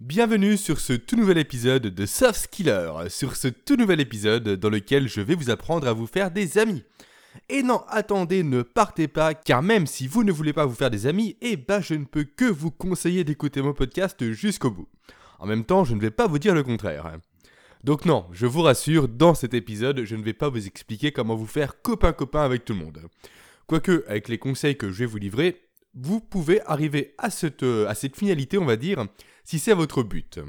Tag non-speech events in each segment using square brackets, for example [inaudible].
Bienvenue sur ce tout nouvel épisode de Soft Skiller, sur ce tout nouvel épisode dans lequel je vais vous apprendre à vous faire des amis. Et non, attendez, ne partez pas, car même si vous ne voulez pas vous faire des amis, eh ben je ne peux que vous conseiller d'écouter mon podcast jusqu'au bout. En même temps, je ne vais pas vous dire le contraire. Donc non, je vous rassure, dans cet épisode, je ne vais pas vous expliquer comment vous faire copain-copain avec tout le monde. Quoique, avec les conseils que je vais vous livrer, vous pouvez arriver à cette, à cette finalité, on va dire, si c'est votre but.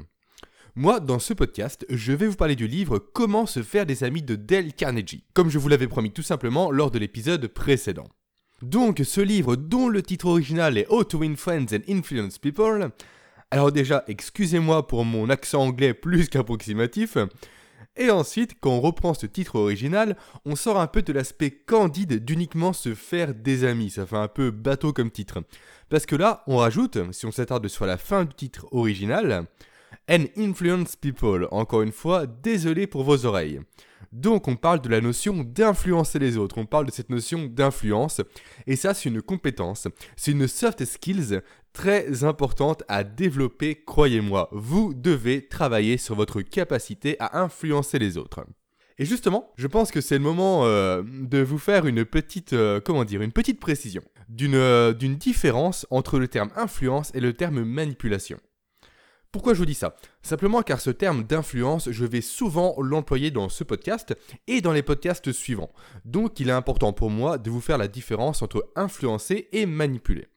Moi, dans ce podcast, je vais vous parler du livre Comment se faire des amis de Dale Carnegie, comme je vous l'avais promis tout simplement lors de l'épisode précédent. Donc, ce livre, dont le titre original est How to Win Friends and Influence People, alors déjà, excusez-moi pour mon accent anglais plus [laughs] qu'approximatif, et ensuite, quand on reprend ce titre original, on sort un peu de l'aspect candide d'uniquement se faire des amis. Ça fait un peu bateau comme titre. Parce que là, on rajoute, si on s'attarde sur la fin du titre original, And influence people. Encore une fois, désolé pour vos oreilles. Donc on parle de la notion d'influencer les autres, on parle de cette notion d'influence, et ça c'est une compétence, c'est une soft skills très importante à développer, croyez-moi. Vous devez travailler sur votre capacité à influencer les autres. Et justement, je pense que c'est le moment euh, de vous faire une petite, euh, comment dire, une petite précision euh, d'une différence entre le terme influence et le terme manipulation. Pourquoi je vous dis ça? Simplement car ce terme d'influence, je vais souvent l'employer dans ce podcast et dans les podcasts suivants. Donc il est important pour moi de vous faire la différence entre influencer et manipuler.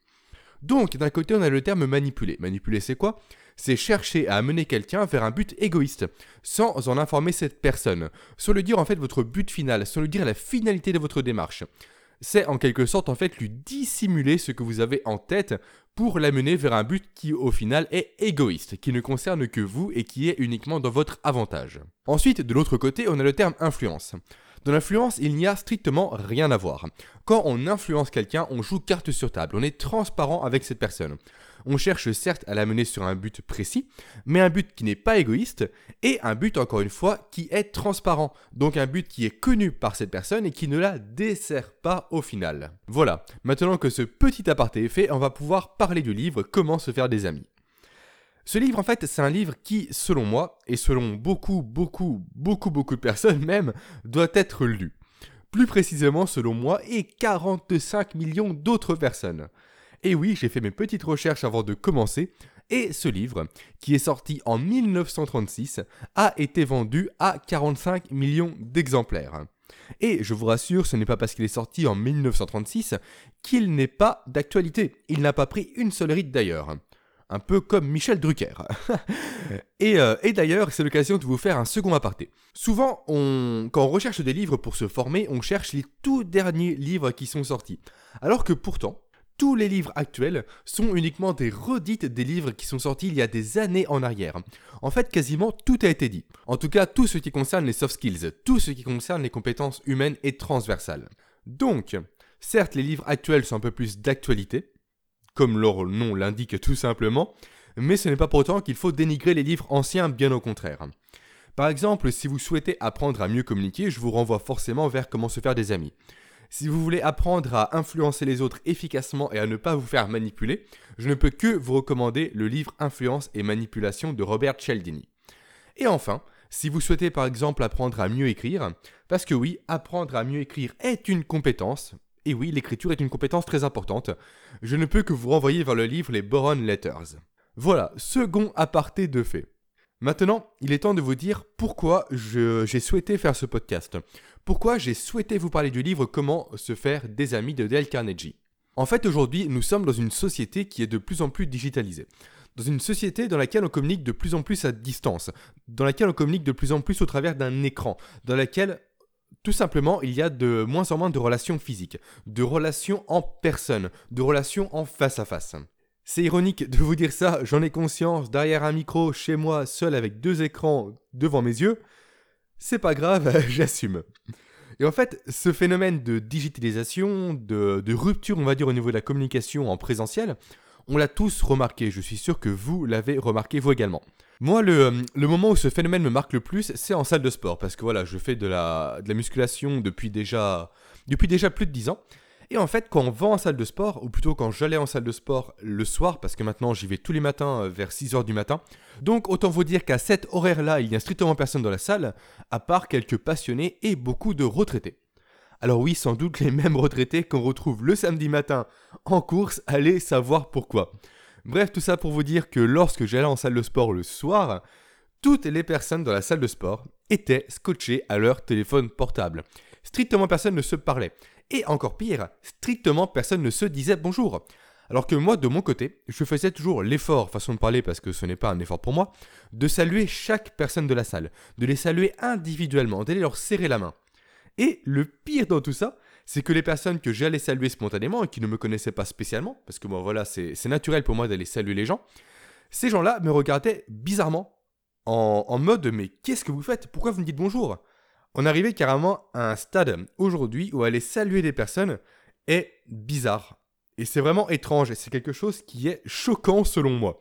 Donc d'un côté on a le terme manipuler. Manipuler c'est quoi? C'est chercher à amener quelqu'un vers un but égoïste, sans en informer cette personne, sans lui dire en fait votre but final, sans lui dire la finalité de votre démarche c'est en quelque sorte en fait lui dissimuler ce que vous avez en tête pour l'amener vers un but qui au final est égoïste, qui ne concerne que vous et qui est uniquement dans votre avantage. Ensuite, de l'autre côté, on a le terme influence. Dans l'influence, il n'y a strictement rien à voir. Quand on influence quelqu'un, on joue carte sur table, on est transparent avec cette personne. On cherche certes à la mener sur un but précis, mais un but qui n'est pas égoïste, et un but encore une fois qui est transparent, donc un but qui est connu par cette personne et qui ne la dessert pas au final. Voilà, maintenant que ce petit aparté est fait, on va pouvoir parler du livre Comment se faire des amis. Ce livre, en fait, c'est un livre qui, selon moi, et selon beaucoup, beaucoup, beaucoup, beaucoup de personnes même, doit être lu. Plus précisément, selon moi, et 45 millions d'autres personnes. Et oui, j'ai fait mes petites recherches avant de commencer, et ce livre, qui est sorti en 1936, a été vendu à 45 millions d'exemplaires. Et je vous rassure, ce n'est pas parce qu'il est sorti en 1936 qu'il n'est pas d'actualité. Il n'a pas pris une seule ride d'ailleurs un peu comme Michel Drucker. [laughs] Euh, et, d'ailleurs, c'est l'occasion de vous faire un second aparté. Souvent, quand on recherche des livres pour se former, on cherche les tout derniers livres qui sont sortis. Alors que pourtant, tous les livres actuels sont uniquement des redites des livres qui sont sortis il y a des années en arrière. En fait, quasiment tout a été dit. En tout cas, tout ce qui concerne les soft skills, tout ce qui concerne les compétences humaines et transversales. Donc, certes, les livres actuels sont un peu plus d'actualité, comme leur nom l'indique tout simplement, mais ce n'est pas pour autant qu'il faut dénigrer les livres anciens, bien au contraire. Par exemple, si vous souhaitez apprendre à mieux communiquer, je vous renvoie forcément vers comment se faire des amis. Si vous voulez apprendre à influencer les autres efficacement et à ne pas vous faire manipuler, je ne peux que vous recommander le livre Influence et manipulation de Robert Cialdini. Et enfin, si vous souhaitez par exemple apprendre à mieux écrire, parce que oui, apprendre à mieux écrire est une compétence, et oui, l'écriture est une compétence très importante. Je ne peux que vous renvoyer vers le livre Les Boron Letters. Voilà, second aparté de fait. Maintenant, il est temps de vous dire pourquoi j'ai souhaité faire ce podcast. Pourquoi j'ai souhaité vous parler du livre Comment se faire des amis de Dale Carnegie. En fait, aujourd'hui, nous sommes dans une société qui est de plus en plus digitalisée. Dans une société dans laquelle on communique de plus en plus à distance, dans laquelle on communique de plus en plus au travers d'un écran, dans laquelle tout simplement, il y a de moins en moins de relations physiques, de relations en personne, de relations en face à face. C'est ironique de vous dire ça, j'en ai conscience, derrière un micro, chez moi, seul avec deux écrans devant mes yeux. C'est pas grave, [laughs] j'assume. Et en fait, ce phénomène de digitalisation, de, rupture, on va dire, au niveau de la communication en présentiel, on l'a tous remarqué. Je suis sûr que vous l'avez remarqué vous également. Moi, le, moment où ce phénomène me marque le plus, c'est en salle de sport. Parce que voilà, je fais de la, de la musculation depuis déjà, depuis déjà plus de 10 ans. Et en fait, quand on va en salle de sport, ou plutôt quand j'allais en salle de sport le soir, parce que maintenant j'y vais tous les matins euh, vers 6h du matin, donc autant vous dire qu'à cet horaire-là, il n'y a strictement personne dans la salle, à part quelques passionnés et beaucoup de retraités. Alors oui, sans doute les mêmes retraités qu'on retrouve le samedi matin en course, allez savoir pourquoi. Bref, tout ça pour vous dire que lorsque j'allais en salle de sport le soir, toutes les personnes dans la salle de sport étaient scotchées à leur téléphone portable. Strictement personne ne se parlait. Et encore pire, strictement personne ne se disait bonjour. Alors que moi, de mon côté, je faisais toujours l'effort, façon de parler parce que ce n'est pas un effort pour moi, de saluer chaque personne de la salle, de les saluer individuellement, d'aller leur serrer la main. Et le pire dans tout ça, c'est que les personnes que j'allais saluer spontanément et qui ne me connaissaient pas spécialement, parce que moi voilà, c'est naturel pour moi d'aller saluer les gens, ces gens-là me regardaient bizarrement, en, en mode mais qu'est-ce que vous faites? Pourquoi vous me dites bonjour? On arrivait carrément à un stade aujourd'hui où aller saluer des personnes est bizarre. Et c'est vraiment étrange, et c'est quelque chose qui est choquant selon moi.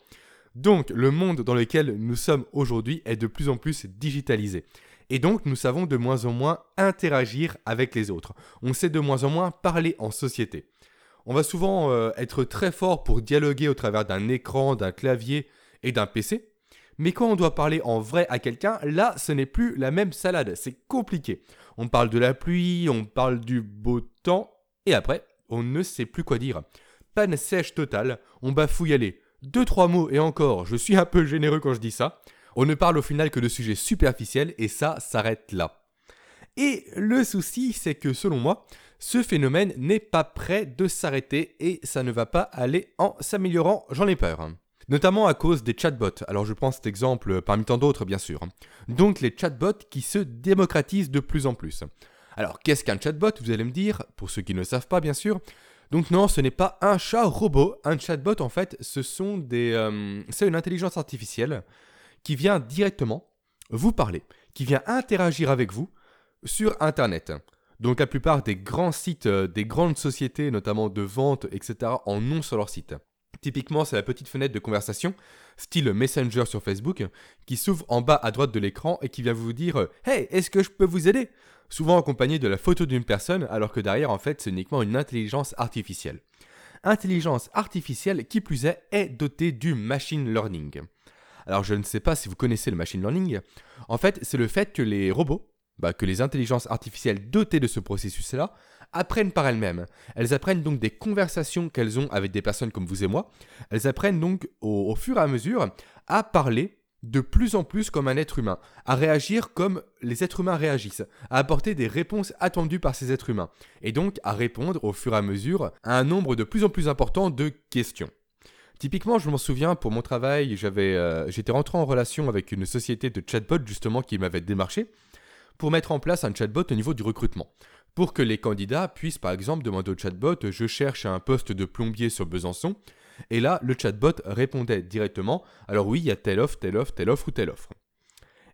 Donc le monde dans lequel nous sommes aujourd'hui est de plus en plus digitalisé. Et donc, nous savons de moins en moins interagir avec les autres. On sait de moins en moins parler en société. On va souvent euh, être très fort pour dialoguer au travers d'un écran, d'un clavier et d'un PC. Mais quand on doit parler en vrai à quelqu'un, là, ce n'est plus la même salade. C'est compliqué. On parle de la pluie, on parle du beau temps, et après, on ne sait plus quoi dire. Panne sèche totale, on bafouille aller. Deux, trois mots, et encore, je suis un peu généreux quand je dis ça. On ne parle au final que de sujets superficiels et ça s'arrête là. Et le souci, c'est que selon moi, ce phénomène n'est pas prêt de s'arrêter et ça ne va pas aller en s'améliorant, j'en ai peur. Notamment à cause des chatbots. Alors je prends cet exemple parmi tant d'autres bien sûr. Donc les chatbots qui se démocratisent de plus en plus. Alors qu'est-ce qu'un chatbot Vous allez me dire, pour ceux qui ne savent pas bien sûr. Donc non, ce n'est pas un chat robot. Un chatbot en fait, ce sont des, euh, c'est une intelligence artificielle qui vient directement vous parler, qui vient interagir avec vous sur Internet. Donc la plupart des grands sites, euh, des grandes sociétés, notamment de vente, etc., en ont sur leur site. Typiquement, c'est la petite fenêtre de conversation, style Messenger sur Facebook, qui s'ouvre en bas à droite de l'écran et qui vient vous dire Hey, est-ce que je peux vous aider? Souvent accompagné de la photo d'une personne, alors que derrière, en fait, c'est uniquement une intelligence artificielle. Intelligence artificielle qui plus est est dotée du machine learning. Alors je ne sais pas si vous connaissez le machine learning. En fait, c'est le fait que les robots, bah, que les intelligences artificielles dotées de ce processus-là, apprennent par elles-mêmes. Elles apprennent donc des conversations qu'elles ont avec des personnes comme vous et moi. Elles apprennent donc au, fur et à mesure à parler de plus en plus comme un être humain, à réagir comme les êtres humains réagissent, à apporter des réponses attendues par ces êtres humains, et donc à répondre au fur et à mesure à un nombre de plus en plus important de questions. Typiquement, je m'en souviens, pour mon travail, euh, j'étais rentré en relation avec une société de chatbot justement qui m'avait démarché pour mettre en place un chatbot au niveau du recrutement. Pour que les candidats puissent par exemple demander au chatbot je cherche un poste de plombier sur Besançon. Et là, le chatbot répondait directement alors oui, il y a telle offre, telle offre, telle offre ou telle offre.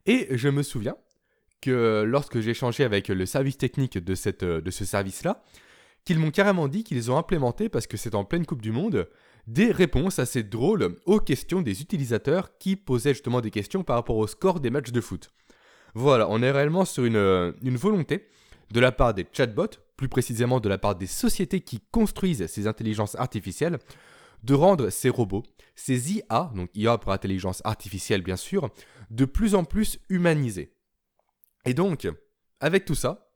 Et je me souviens que lorsque j'ai échangé avec le service technique de, cette, de ce service-là, qu'ils m'ont carrément dit qu'ils ont implémenté, parce que c'est en pleine Coupe du Monde, des réponses assez drôles aux questions des utilisateurs qui posaient justement des questions par rapport au score des matchs de foot. Voilà, on est réellement sur une, une volonté de la part des chatbots, plus précisément de la part des sociétés qui construisent ces intelligences artificielles, de rendre ces robots, ces IA, donc IA pour intelligence artificielle bien sûr, de plus en plus humanisés. Et donc, avec tout ça,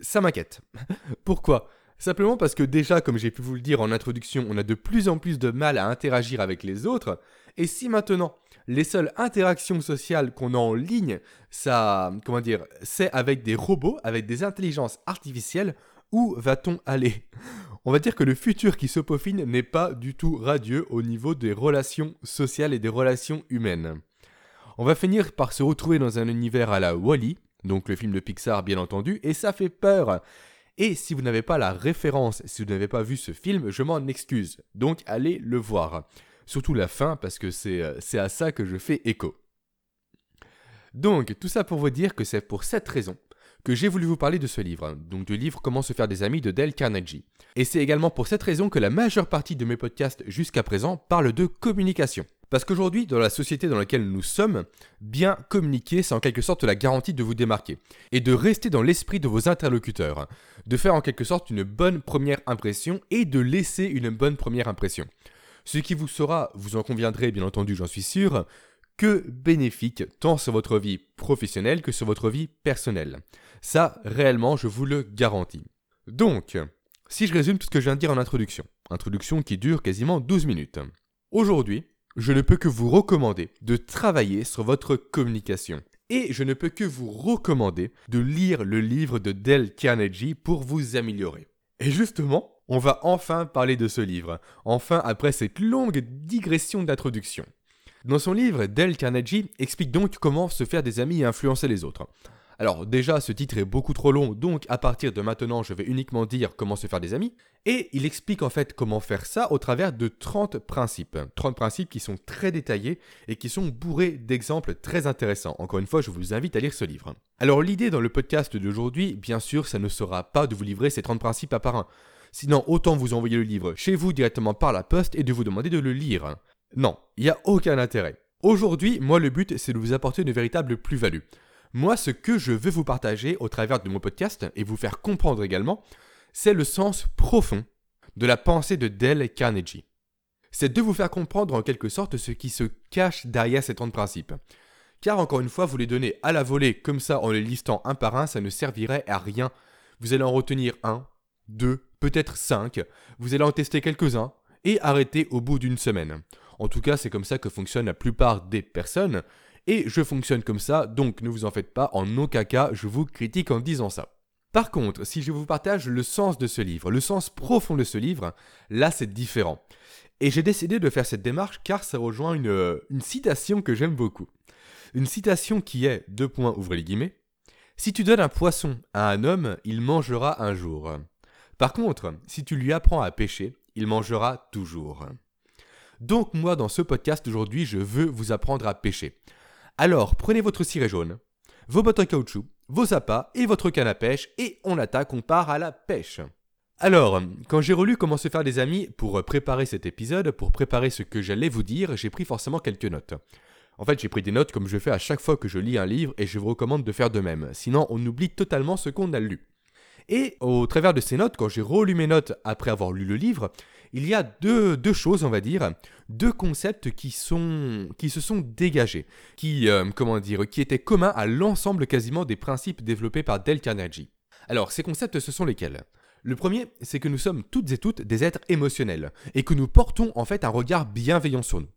ça m'inquiète. [laughs] Pourquoi? Simplement parce que déjà, comme j'ai pu vous le dire en introduction, on a de plus en plus de mal à interagir avec les autres. Et si maintenant, les seules interactions sociales qu'on a en ligne, ça, comment dire, c'est avec des robots, avec des intelligences artificielles, où va-t-on aller? On va dire que le futur qui se peaufine n'est pas du tout radieux au niveau des relations sociales et des relations humaines. On va finir par se retrouver dans un univers à la Wally, donc le film de Pixar bien entendu, et ça fait peur. Et si vous n'avez pas la référence, si vous n'avez pas vu ce film, je m'en excuse. Donc allez le voir. Surtout la fin, parce que c'est euh, à ça que je fais écho. Donc, tout ça pour vous dire que c'est pour cette raison que j'ai voulu vous parler de ce livre, donc du livre Comment se faire des amis de Dale Carnegie. Et c'est également pour cette raison que la majeure partie de mes podcasts jusqu'à présent parlent de communication. Parce qu'aujourd'hui, dans la société dans laquelle nous sommes, bien communiquer, c'est en quelque sorte la garantie de vous démarquer et de rester dans l'esprit de vos interlocuteurs, de faire en quelque sorte une bonne première impression et de laisser une bonne première impression. Ce qui vous sera, vous en conviendrez bien entendu, j'en suis sûr, que bénéfique tant sur votre vie professionnelle que sur votre vie personnelle. Ça, réellement, je vous le garantis. Donc, si je résume tout ce que je viens de dire en introduction, introduction qui dure quasiment 12 minutes. Aujourd'hui, je ne peux que vous recommander de travailler sur votre communication. Et je ne peux que vous recommander de lire le livre de Dale Carnegie pour vous améliorer. Et justement, on va enfin parler de ce livre, enfin après cette longue digression d'introduction. Dans son livre, Dale Carnegie explique donc comment se faire des amis et influencer les autres. Alors déjà, ce titre est beaucoup trop long, donc à partir de maintenant, je vais uniquement dire comment se faire des amis. Et il explique en fait comment faire ça au travers de 30 principes. 30 principes qui sont très détaillés et qui sont bourrés d'exemples très intéressants. Encore une fois, je vous invite à lire ce livre. Alors l'idée dans le podcast d'aujourd'hui, bien sûr, ça ne sera pas de vous livrer ces 30 principes à par un. Sinon, autant vous envoyer le livre chez vous directement par la poste et de vous demander de le lire. Non, il n'y a aucun intérêt. Aujourd'hui, moi, le but, c'est de vous apporter une véritable plus-value. Moi, ce que je veux vous partager au travers de mon podcast et vous faire comprendre également, c'est le sens profond de la pensée de Dale Carnegie. C'est de vous faire comprendre en quelque sorte ce qui se cache derrière ces 30 principes. Car encore une fois, vous les donner à la volée comme ça en les listant un par un, ça ne servirait à rien. Vous allez en retenir un, deux, peut-être cinq, vous allez en tester quelques-uns et arrêter au bout d'une semaine. En tout cas, c'est comme ça que fonctionne la plupart des personnes, et je fonctionne comme ça, donc ne vous en faites pas, en aucun cas je vous critique en disant ça. Par contre, si je vous partage le sens de ce livre, le sens profond de ce livre, là c'est différent. Et j'ai décidé de faire cette démarche car ça rejoint une, une citation que j'aime beaucoup. Une citation qui est, deux points, ouvrez les guillemets, Si tu donnes un poisson à un homme, il mangera un jour. Par contre, si tu lui apprends à pêcher, il mangera toujours. Donc moi, dans ce podcast aujourd'hui, je veux vous apprendre à pêcher. Alors, prenez votre ciré jaune, vos bottes en caoutchouc, vos appâts et votre canne à pêche et on attaque, on part à la pêche. Alors, quand j'ai relu comment se faire des amis pour préparer cet épisode, pour préparer ce que j'allais vous dire, j'ai pris forcément quelques notes. En fait, j'ai pris des notes comme je fais à chaque fois que je lis un livre et je vous recommande de faire de même, sinon on oublie totalement ce qu'on a lu. Et au travers de ces notes, quand j'ai relu mes notes après avoir lu le livre, il y a deux, choses, on va dire, deux concepts qui, sont, qui se sont dégagés, qui, euh, comment dire, qui étaient communs à l'ensemble quasiment des principes développés par Dale Carnegie. Alors, ces concepts, ce sont lesquels? Le premier, c'est que nous sommes toutes et toutes des êtres émotionnels, et que nous portons en fait un regard bienveillant sur nous.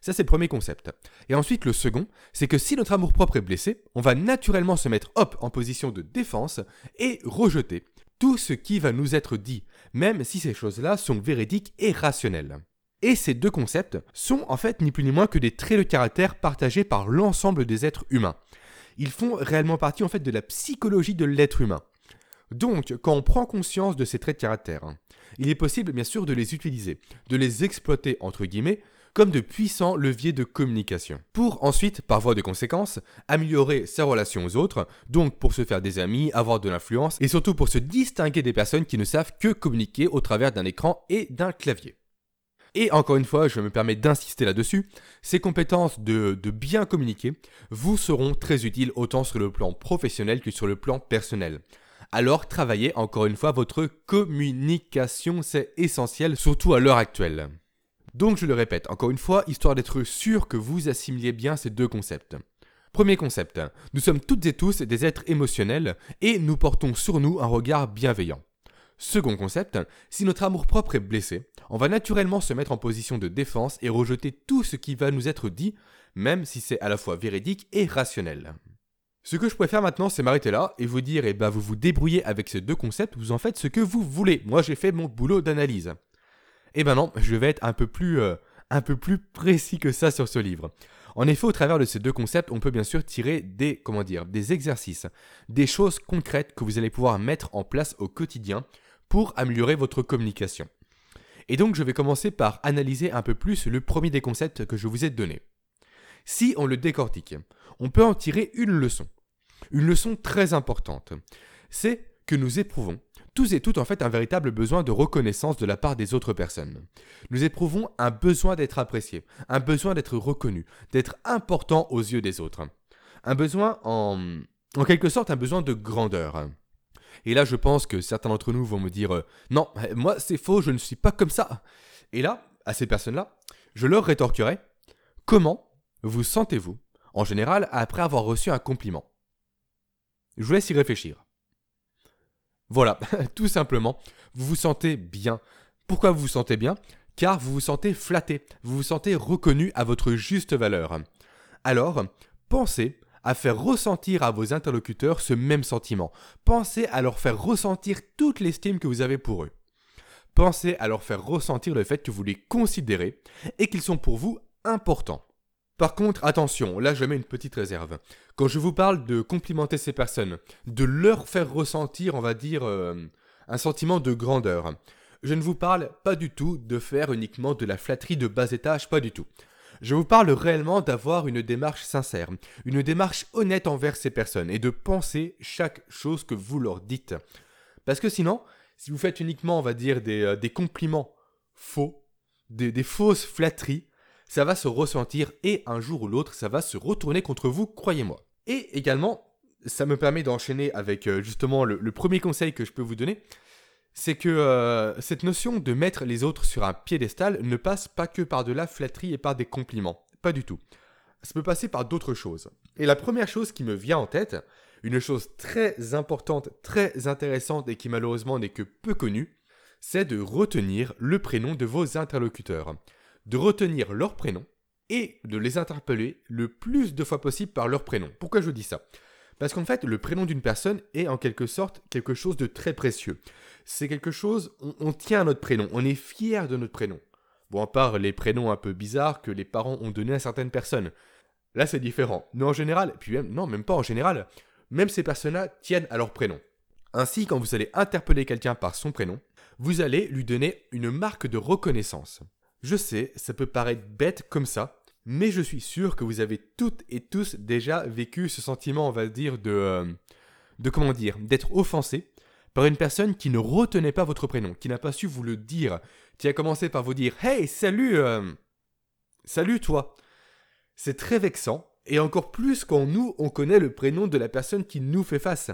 Ça, c'est le premier concept. Et ensuite, le second, c'est que si notre amour-propre est blessé, on va naturellement se mettre hop en position de défense et rejeter tout ce qui va nous être dit, même si ces choses-là sont véridiques et rationnelles. Et ces deux concepts sont en fait ni plus ni moins que des traits de caractère partagés par l'ensemble des êtres humains. Ils font réellement partie en fait de la psychologie de l'être humain. Donc, quand on prend conscience de ces traits de caractère, il est possible bien sûr de les utiliser, de les exploiter entre guillemets comme de puissants leviers de communication. Pour ensuite, par voie de conséquence, améliorer ses relations aux autres, donc pour se faire des amis, avoir de l'influence, et surtout pour se distinguer des personnes qui ne savent que communiquer au travers d'un écran et d'un clavier. Et encore une fois, je me permets d'insister là-dessus, ces compétences de, de, bien communiquer vous seront très utiles autant sur le plan professionnel que sur le plan personnel. Alors travaillez encore une fois votre communication, c'est essentiel, surtout à l'heure actuelle. Donc je le répète encore une fois, histoire d'être sûr que vous assimiliez bien ces deux concepts. Premier concept, nous sommes toutes et tous des êtres émotionnels et nous portons sur nous un regard bienveillant. Second concept, si notre amour-propre est blessé, on va naturellement se mettre en position de défense et rejeter tout ce qui va nous être dit, même si c'est à la fois véridique et rationnel. Ce que je préfère maintenant, c'est m'arrêter là et vous dire, eh ben, vous vous débrouillez avec ces deux concepts, vous en faites ce que vous voulez. Moi, j'ai fait mon boulot d'analyse. Eh ben non, je vais être un peu plus, euh, un peu plus précis que ça sur ce livre. En effet, au travers de ces deux concepts, on peut bien sûr tirer des, comment dire, des exercices, des choses concrètes que vous allez pouvoir mettre en place au quotidien pour améliorer votre communication. Et donc, je vais commencer par analyser un peu plus le premier des concepts que je vous ai donné. Si on le décortique, on peut en tirer une leçon. Une leçon très importante. C'est que nous éprouvons tous et toutes en fait un véritable besoin de reconnaissance de la part des autres personnes. Nous éprouvons un besoin d'être apprécié, un besoin d'être reconnu, d'être important aux yeux des autres. Un besoin en, en quelque sorte un besoin de grandeur. Et là je pense que certains d'entre nous vont me dire euh, non, moi c'est faux, je ne suis pas comme ça. Et là, à ces personnes-là, je leur rétorquerai comment vous sentez-vous en général après avoir reçu un compliment? Je vous laisse y réfléchir. Voilà, [laughs] tout simplement, vous vous sentez bien. Pourquoi vous vous sentez bien? Car vous vous sentez flatté, vous vous sentez reconnu à votre juste valeur. Alors, pensez à faire ressentir à vos interlocuteurs ce même sentiment. Pensez à leur faire ressentir toute l'estime que vous avez pour eux. Pensez à leur faire ressentir le fait que vous les considérez et qu'ils sont pour vous importants. Par contre, attention, là je mets une petite réserve. Quand je vous parle de complimenter ces personnes, de leur faire ressentir, on va dire, euh, un sentiment de grandeur, je ne vous parle pas du tout de faire uniquement de la flatterie de bas étage, pas du tout. Je vous parle réellement d'avoir une démarche sincère, une démarche honnête envers ces personnes et de penser chaque chose que vous leur dites. Parce que sinon, si vous faites uniquement, on va dire, des, euh, compliments faux, des fausses flatteries, ça va se ressentir et un jour ou l'autre, ça va se retourner contre vous, croyez-moi. Et également, ça me permet d'enchaîner avec euh, justement le, premier conseil que je peux vous donner, c'est que euh, cette notion de mettre les autres sur un piédestal ne passe pas que par de la flatterie et par des compliments. Pas du tout. Ça peut passer par d'autres choses. Et la première chose qui me vient en tête, une chose très importante, très intéressante et qui malheureusement n'est que peu connue, c'est de retenir le prénom de vos interlocuteurs de retenir leur prénom et de les interpeller le plus de fois possible par leur prénom. Pourquoi je dis ça? Parce qu'en fait, le prénom d'une personne est en quelque sorte quelque chose de très précieux. C'est quelque chose, on, tient à notre prénom, on est fier de notre prénom. Bon, à part les prénoms un peu bizarres que les parents ont donnés à certaines personnes. Là, c'est différent. Mais en général, puis même, non, même pas en général, même ces personnes-là tiennent à leur prénom. Ainsi, quand vous allez interpeller quelqu'un par son prénom, vous allez lui donner une marque de reconnaissance. Je sais, ça peut paraître bête comme ça, mais je suis sûr que vous avez toutes et tous déjà vécu ce sentiment, on va dire, de, euh, de comment dire, d'être offensé par une personne qui ne retenait pas votre prénom, qui n'a pas su vous le dire, qui a commencé par vous dire Hey, salut, euh, salut toi. C'est très vexant, et encore plus quand nous, on connaît le prénom de la personne qui nous fait face.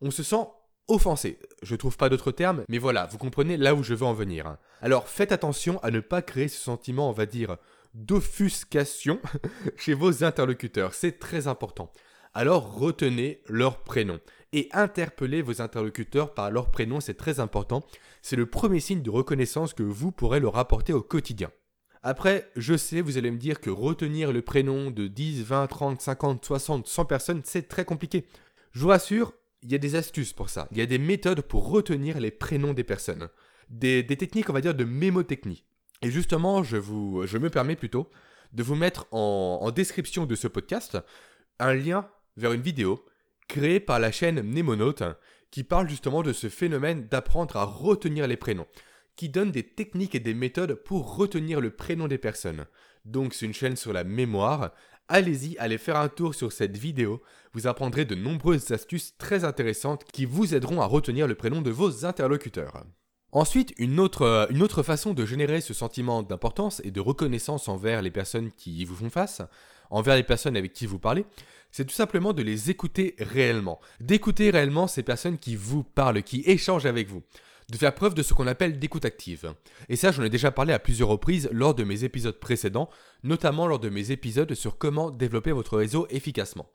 On se sent offensé. Je trouve pas d'autre terme, mais voilà, vous comprenez là où je veux en venir. Hein. Alors faites attention à ne pas créer ce sentiment, on va dire, d'offuscation [laughs] chez vos interlocuteurs. C'est très important. Alors retenez leur prénom et interpellez vos interlocuteurs par leur prénom, c'est très important. C'est le premier signe de reconnaissance que vous pourrez leur apporter au quotidien. Après, je sais, vous allez me dire que retenir le prénom de 10, 20, 30, 50, 60, 100 personnes, c'est très compliqué. Je vous rassure, il y a des astuces pour ça. Il y a des méthodes pour retenir les prénoms des personnes. Des, techniques, on va dire, de mémotechnie. Et justement, je, vous, me permets plutôt de vous mettre en, description de ce podcast un lien vers une vidéo créée par la chaîne Mnemonaute qui parle justement de ce phénomène d'apprendre à retenir les prénoms, qui donne des techniques et des méthodes pour retenir le prénom des personnes. Donc c'est une chaîne sur la mémoire allez-y, allez faire un tour sur cette vidéo. Vous apprendrez de nombreuses astuces très intéressantes qui vous aideront à retenir le prénom de vos interlocuteurs. Ensuite, une autre, euh, une autre façon de générer ce sentiment d'importance et de reconnaissance envers les personnes qui vous font face, envers les personnes avec qui vous parlez, c'est tout simplement de les écouter réellement. D'écouter réellement ces personnes qui vous parlent, qui échangent avec vous de faire preuve de ce qu'on appelle d'écoute active. Et ça, j'en ai déjà parlé à plusieurs reprises lors de mes épisodes précédents, notamment lors de mes épisodes sur comment développer votre réseau efficacement.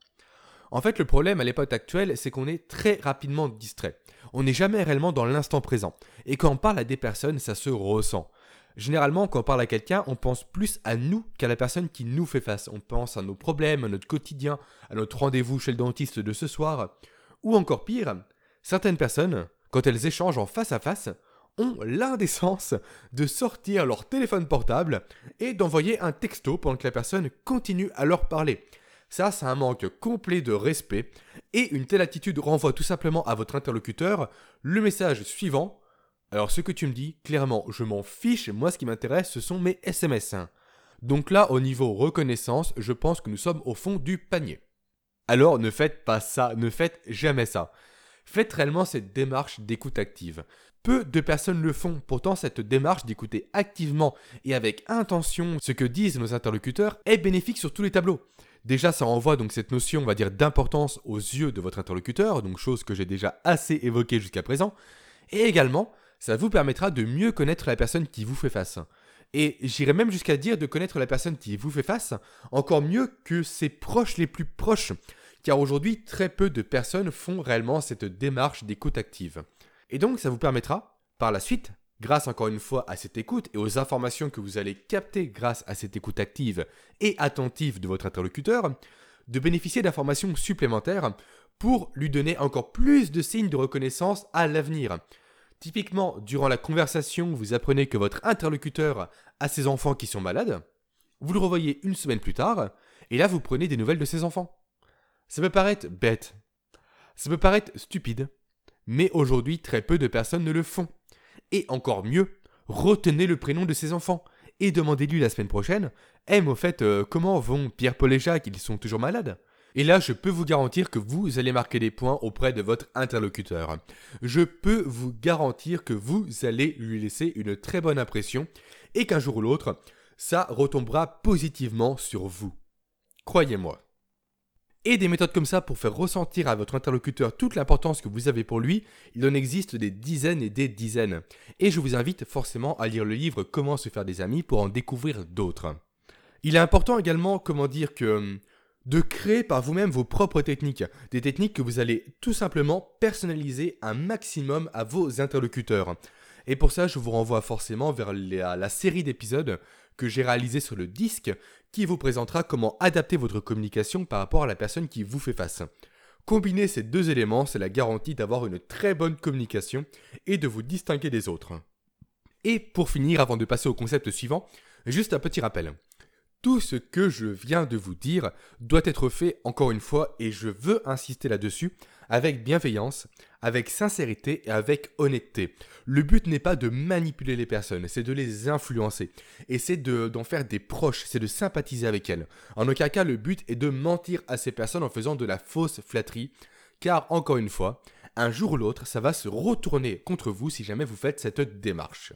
En fait, le problème à l'époque actuelle, c'est qu'on est très rapidement distrait. On n'est jamais réellement dans l'instant présent. Et quand on parle à des personnes, ça se ressent. Généralement, quand on parle à quelqu'un, on pense plus à nous qu'à la personne qui nous fait face. On pense à nos problèmes, à notre quotidien, à notre rendez-vous chez le dentiste de ce soir. Ou encore pire, certaines personnes, quand elles échangent en face à face, ont l'indécence de sortir leur téléphone portable et d'envoyer un texto pendant que la personne continue à leur parler. Ça, c'est un manque complet de respect et une telle attitude renvoie tout simplement à votre interlocuteur le message suivant. Alors ce que tu me dis, clairement, je m'en fiche, moi ce qui m'intéresse ce sont mes SMS. Donc là, au niveau reconnaissance, je pense que nous sommes au fond du panier. Alors ne faites pas ça, ne faites jamais ça. Faites réellement cette démarche d'écoute active. Peu de personnes le font, pourtant cette démarche d'écouter activement et avec intention ce que disent nos interlocuteurs est bénéfique sur tous les tableaux. Déjà, ça envoie donc cette notion, on va dire, d'importance aux yeux de votre interlocuteur, donc chose que j'ai déjà assez évoquée jusqu'à présent. Et également, ça vous permettra de mieux connaître la personne qui vous fait face. Et j'irais même jusqu'à dire de connaître la personne qui vous fait face encore mieux que ses proches les plus proches. Car aujourd'hui, très peu de personnes font réellement cette démarche d'écoute active. Et donc, ça vous permettra, par la suite, grâce encore une fois à cette écoute et aux informations que vous allez capter grâce à cette écoute active et attentive de votre interlocuteur, de bénéficier d'informations supplémentaires pour lui donner encore plus de signes de reconnaissance à l'avenir. Typiquement, durant la conversation, vous apprenez que votre interlocuteur a ses enfants qui sont malades, vous le revoyez une semaine plus tard, et là vous prenez des nouvelles de ses enfants. Ça peut paraître bête, ça peut paraître stupide, mais aujourd'hui très peu de personnes ne le font. Et encore mieux, retenez le prénom de ses enfants et demandez-lui la semaine prochaine Eh, au fait, euh, comment vont Pierre-Paul et Jacques? Ils sont toujours malades? Et là, je peux vous garantir que vous allez marquer des points auprès de votre interlocuteur. Je peux vous garantir que vous allez lui laisser une très bonne impression et qu'un jour ou l'autre, ça retombera positivement sur vous. Croyez-moi. Et des méthodes comme ça pour faire ressentir à votre interlocuteur toute l'importance que vous avez pour lui, il en existe des dizaines et des dizaines. Et je vous invite forcément à lire le livre Comment se faire des amis pour en découvrir d'autres. Il est important également, comment dire, que de créer par vous-même vos propres techniques, des techniques que vous allez tout simplement personnaliser un maximum à vos interlocuteurs. Et pour ça, je vous renvoie forcément vers la, la série d'épisodes que j'ai réalisé sur le disque qui vous présentera comment adapter votre communication par rapport à la personne qui vous fait face. Combiner ces deux éléments, c'est la garantie d'avoir une très bonne communication et de vous distinguer des autres. Et pour finir, avant de passer au concept suivant, juste un petit rappel. Tout ce que je viens de vous dire doit être fait encore une fois et je veux insister là-dessus avec bienveillance, avec sincérité et avec honnêteté. Le but n'est pas de manipuler les personnes, c'est de les influencer et c'est d'en faire des proches, c'est de sympathiser avec elles. En aucun cas le but est de mentir à ces personnes en faisant de la fausse flatterie car encore une fois, un jour ou l'autre, ça va se retourner contre vous si jamais vous faites cette démarche.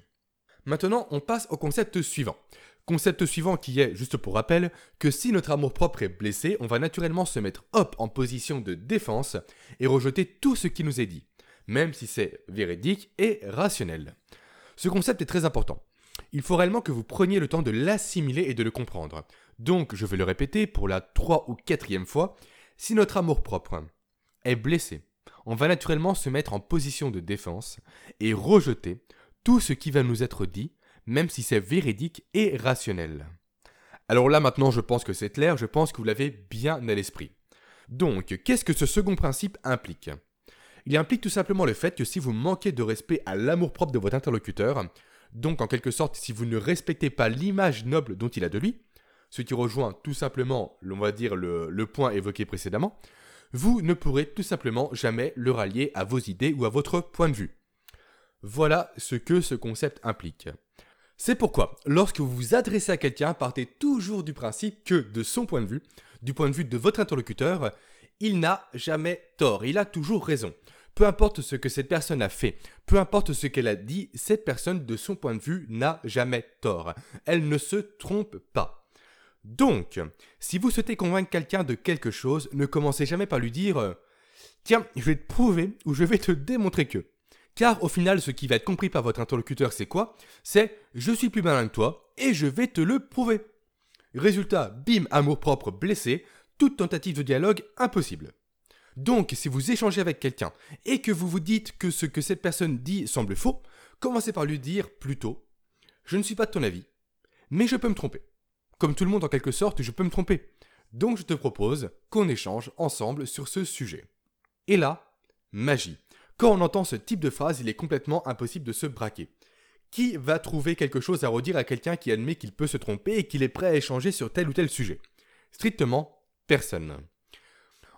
Maintenant, on passe au concept suivant. Concept suivant qui est, juste pour rappel, que si notre amour-propre est blessé, on va naturellement se mettre hop en position de défense et rejeter tout ce qui nous est dit, même si c'est véridique et rationnel. Ce concept est très important. Il faut réellement que vous preniez le temps de l'assimiler et de le comprendre. Donc, je vais le répéter pour la trois ou quatrième fois, si notre amour-propre est blessé, on va naturellement se mettre en position de défense et rejeter tout ce qui va nous être dit même si c'est véridique et rationnel. Alors là maintenant je pense que c'est clair, je pense que vous l'avez bien à l'esprit. Donc, qu'est-ce que ce second principe implique? Il implique tout simplement le fait que si vous manquez de respect à l'amour-propre de votre interlocuteur, donc en quelque sorte si vous ne respectez pas l'image noble dont il a de lui, ce qui rejoint tout simplement, on va dire, le, le point évoqué précédemment, vous ne pourrez tout simplement jamais le rallier à vos idées ou à votre point de vue. Voilà ce que ce concept implique. C'est pourquoi, lorsque vous vous adressez à quelqu'un, partez toujours du principe que, de son point de vue, du point de vue de votre interlocuteur, il n'a jamais tort, il a toujours raison. Peu importe ce que cette personne a fait, peu importe ce qu'elle a dit, cette personne, de son point de vue, n'a jamais tort. Elle ne se trompe pas. Donc, si vous souhaitez convaincre quelqu'un de quelque chose, ne commencez jamais par lui dire Tiens, je vais te prouver ou je vais te démontrer que. Car au final, ce qui va être compris par votre interlocuteur, c'est quoi? C'est je suis plus malin que toi et je vais te le prouver. Résultat, bim, amour propre blessé, toute tentative de dialogue impossible. Donc, si vous échangez avec quelqu'un et que vous vous dites que ce que cette personne dit semble faux, commencez par lui dire plutôt Je ne suis pas de ton avis, mais je peux me tromper. Comme tout le monde en quelque sorte, je peux me tromper. Donc je te propose qu'on échange ensemble sur ce sujet. Et là, magie. Quand on entend ce type de phrase, il est complètement impossible de se braquer. Qui va trouver quelque chose à redire à quelqu'un qui admet qu'il peut se tromper et qu'il est prêt à échanger sur tel ou tel sujet? Strictement personne.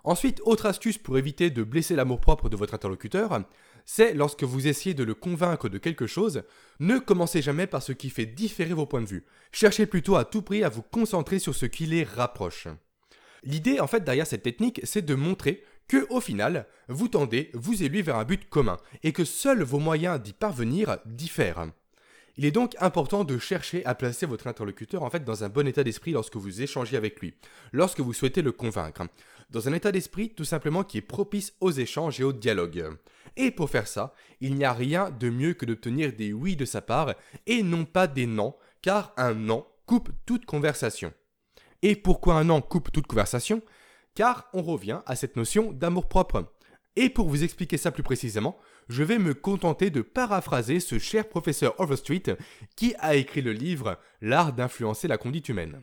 Ensuite, autre astuce pour éviter de blesser l'amour-propre de votre interlocuteur, c'est lorsque vous essayez de le convaincre de quelque chose, ne commencez jamais par ce qui fait différer vos points de vue. Cherchez plutôt à tout prix à vous concentrer sur ce qui les rapproche. L'idée en fait derrière cette technique, c'est de montrer que au final, vous tendez, vous et lui, vers un but commun, et que seuls vos moyens d'y parvenir diffèrent. Il est donc important de chercher à placer votre interlocuteur en fait dans un bon état d'esprit lorsque vous échangez avec lui, lorsque vous souhaitez le convaincre, dans un état d'esprit tout simplement qui est propice aux échanges et au dialogue. Et pour faire ça, il n'y a rien de mieux que d'obtenir des oui de sa part et non pas des non, car un non coupe toute conversation. Et pourquoi un non coupe toute conversation? Car on revient à cette notion d'amour-propre. Et pour vous expliquer ça plus précisément, je vais me contenter de paraphraser ce cher professeur Overstreet qui a écrit le livre L'art d'influencer la conduite humaine.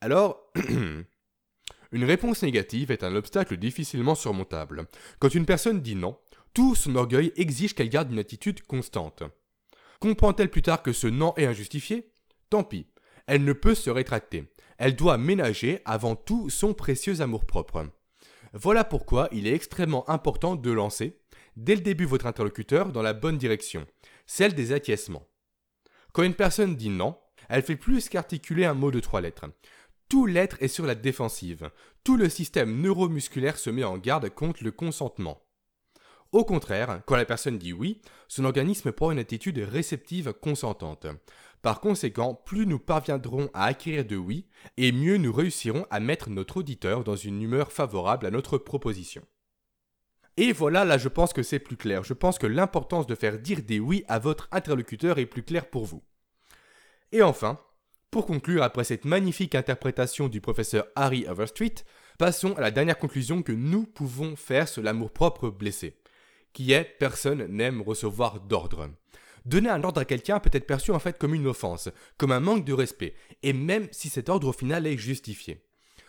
Alors, [clears throat] une réponse négative est un obstacle difficilement surmontable. Quand une personne dit non, tout son orgueil exige qu'elle garde une attitude constante. Comprend-elle plus tard que ce non est injustifié? Tant pis, elle ne peut se rétracter. Elle doit ménager avant tout son précieux amour-propre. Voilà pourquoi il est extrêmement important de lancer, dès le début, votre interlocuteur dans la bonne direction, celle des acquiescements. Quand une personne dit non, elle fait plus qu'articuler un mot de trois lettres. Tout l'être est sur la défensive. Tout le système neuromusculaire se met en garde contre le consentement. Au contraire, quand la personne dit oui, son organisme prend une attitude réceptive consentante. Par conséquent, plus nous parviendrons à acquérir de oui, et mieux nous réussirons à mettre notre auditeur dans une humeur favorable à notre proposition. Et voilà, là je pense que c'est plus clair. Je pense que l'importance de faire dire des oui à votre interlocuteur est plus claire pour vous. Et enfin, pour conclure après cette magnifique interprétation du professeur Harry Overstreet, passons à la dernière conclusion que nous pouvons faire sur l'amour-propre blessé, qui est personne n'aime recevoir d'ordre. Donner un ordre à quelqu'un peut être perçu en fait comme une offense, comme un manque de respect, et même si cet ordre au final est justifié.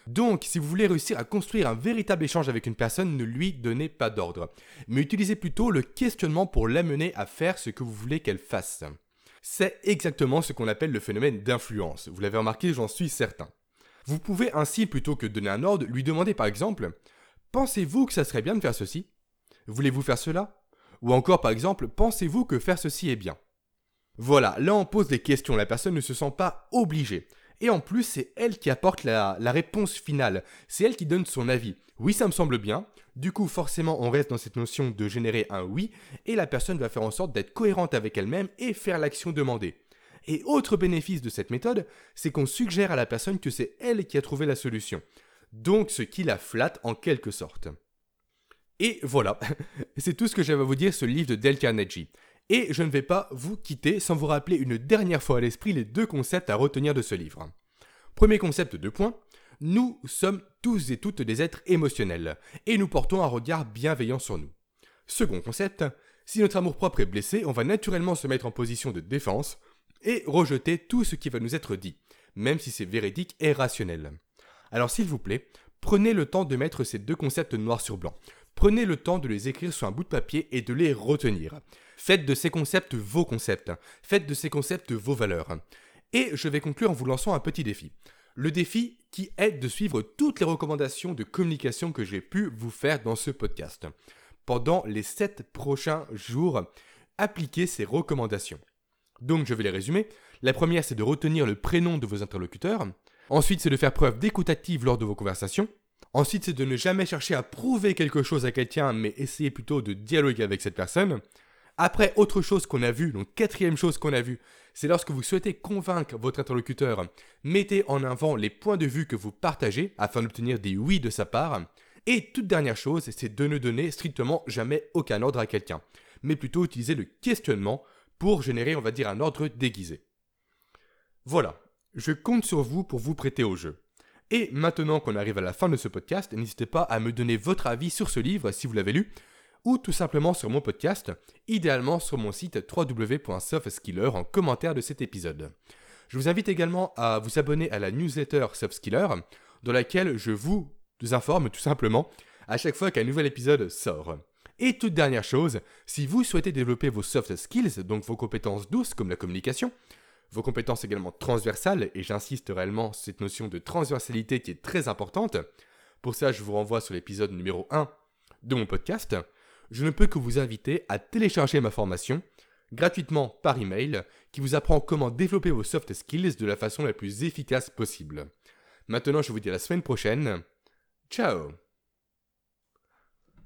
Donc, si vous voulez réussir à construire un véritable échange avec une personne, ne lui donnez pas d'ordre, mais utilisez plutôt le questionnement pour l'amener à faire ce que vous voulez qu'elle fasse. C'est exactement ce qu'on appelle le phénomène d'influence, vous l'avez remarqué, j'en suis certain. Vous pouvez ainsi, plutôt que donner un ordre, lui demander par exemple Pensez-vous que ça serait bien de faire ceci? Voulez-vous faire cela? Ou encore par exemple, pensez-vous que faire ceci est bien? Voilà, là on pose des questions, la personne ne se sent pas obligée. Et en plus, c'est elle qui apporte la, réponse finale, c'est elle qui donne son avis. Oui, ça me semble bien. Du coup, forcément, on reste dans cette notion de générer un oui, et la personne va faire en sorte d'être cohérente avec elle-même et faire l'action demandée. Et autre bénéfice de cette méthode, c'est qu'on suggère à la personne que c'est elle qui a trouvé la solution. Donc ce qui la flatte en quelque sorte. Et voilà, [laughs] c'est tout ce que j'avais à vous dire le livre de Del Carnegie. Et je ne vais pas vous quitter sans vous rappeler une dernière fois à l'esprit les deux concepts à retenir de ce livre. Premier concept de point, nous sommes tous et toutes des êtres émotionnels, et nous portons un regard bienveillant sur nous. Second concept, si notre amour-propre est blessé, on va naturellement se mettre en position de défense et rejeter tout ce qui va nous être dit, même si c'est véridique et rationnel. Alors s'il vous plaît, prenez le temps de mettre ces deux concepts noir sur blanc. Prenez le temps de les écrire sur un bout de papier et de les retenir. Faites de ces concepts vos concepts. Faites de ces concepts vos valeurs. Et je vais conclure en vous lançant un petit défi. Le défi qui est de suivre toutes les recommandations de communication que j'ai pu vous faire dans ce podcast. Pendant les 7 prochains jours, appliquez ces recommandations. Donc je vais les résumer. La première, c'est de retenir le prénom de vos interlocuteurs. Ensuite, c'est de faire preuve d'écoute active lors de vos conversations. Ensuite, c'est de ne jamais chercher à prouver quelque chose à quelqu'un, mais essayer plutôt de dialoguer avec cette personne. Après, autre chose qu'on a vu, donc quatrième chose qu'on a vu, c'est lorsque vous souhaitez convaincre votre interlocuteur, mettez en avant les points de vue que vous partagez afin d'obtenir des oui de sa part. Et toute dernière chose, c'est de ne donner strictement jamais aucun ordre à quelqu'un, mais plutôt utiliser le questionnement pour générer, on va dire, un ordre déguisé. Voilà, je compte sur vous pour vous prêter au jeu. Et maintenant qu'on arrive à la fin de ce podcast, n'hésitez pas à me donner votre avis sur ce livre si vous l'avez lu, ou tout simplement sur mon podcast, idéalement sur mon site www.softskiller en commentaire de cet épisode. Je vous invite également à vous abonner à la newsletter Softskiller, dans laquelle je vous informe tout simplement à chaque fois qu'un nouvel épisode sort. Et toute dernière chose, si vous souhaitez développer vos soft skills, donc vos compétences douces comme la communication, vos compétences également transversales, et j'insiste réellement sur cette notion de transversalité qui est très importante. Pour ça, je vous renvoie sur l'épisode numéro 1 de mon podcast. Je ne peux que vous inviter à télécharger ma formation gratuitement par email qui vous apprend comment développer vos soft skills de la façon la plus efficace possible. Maintenant, je vous dis à la semaine prochaine. Ciao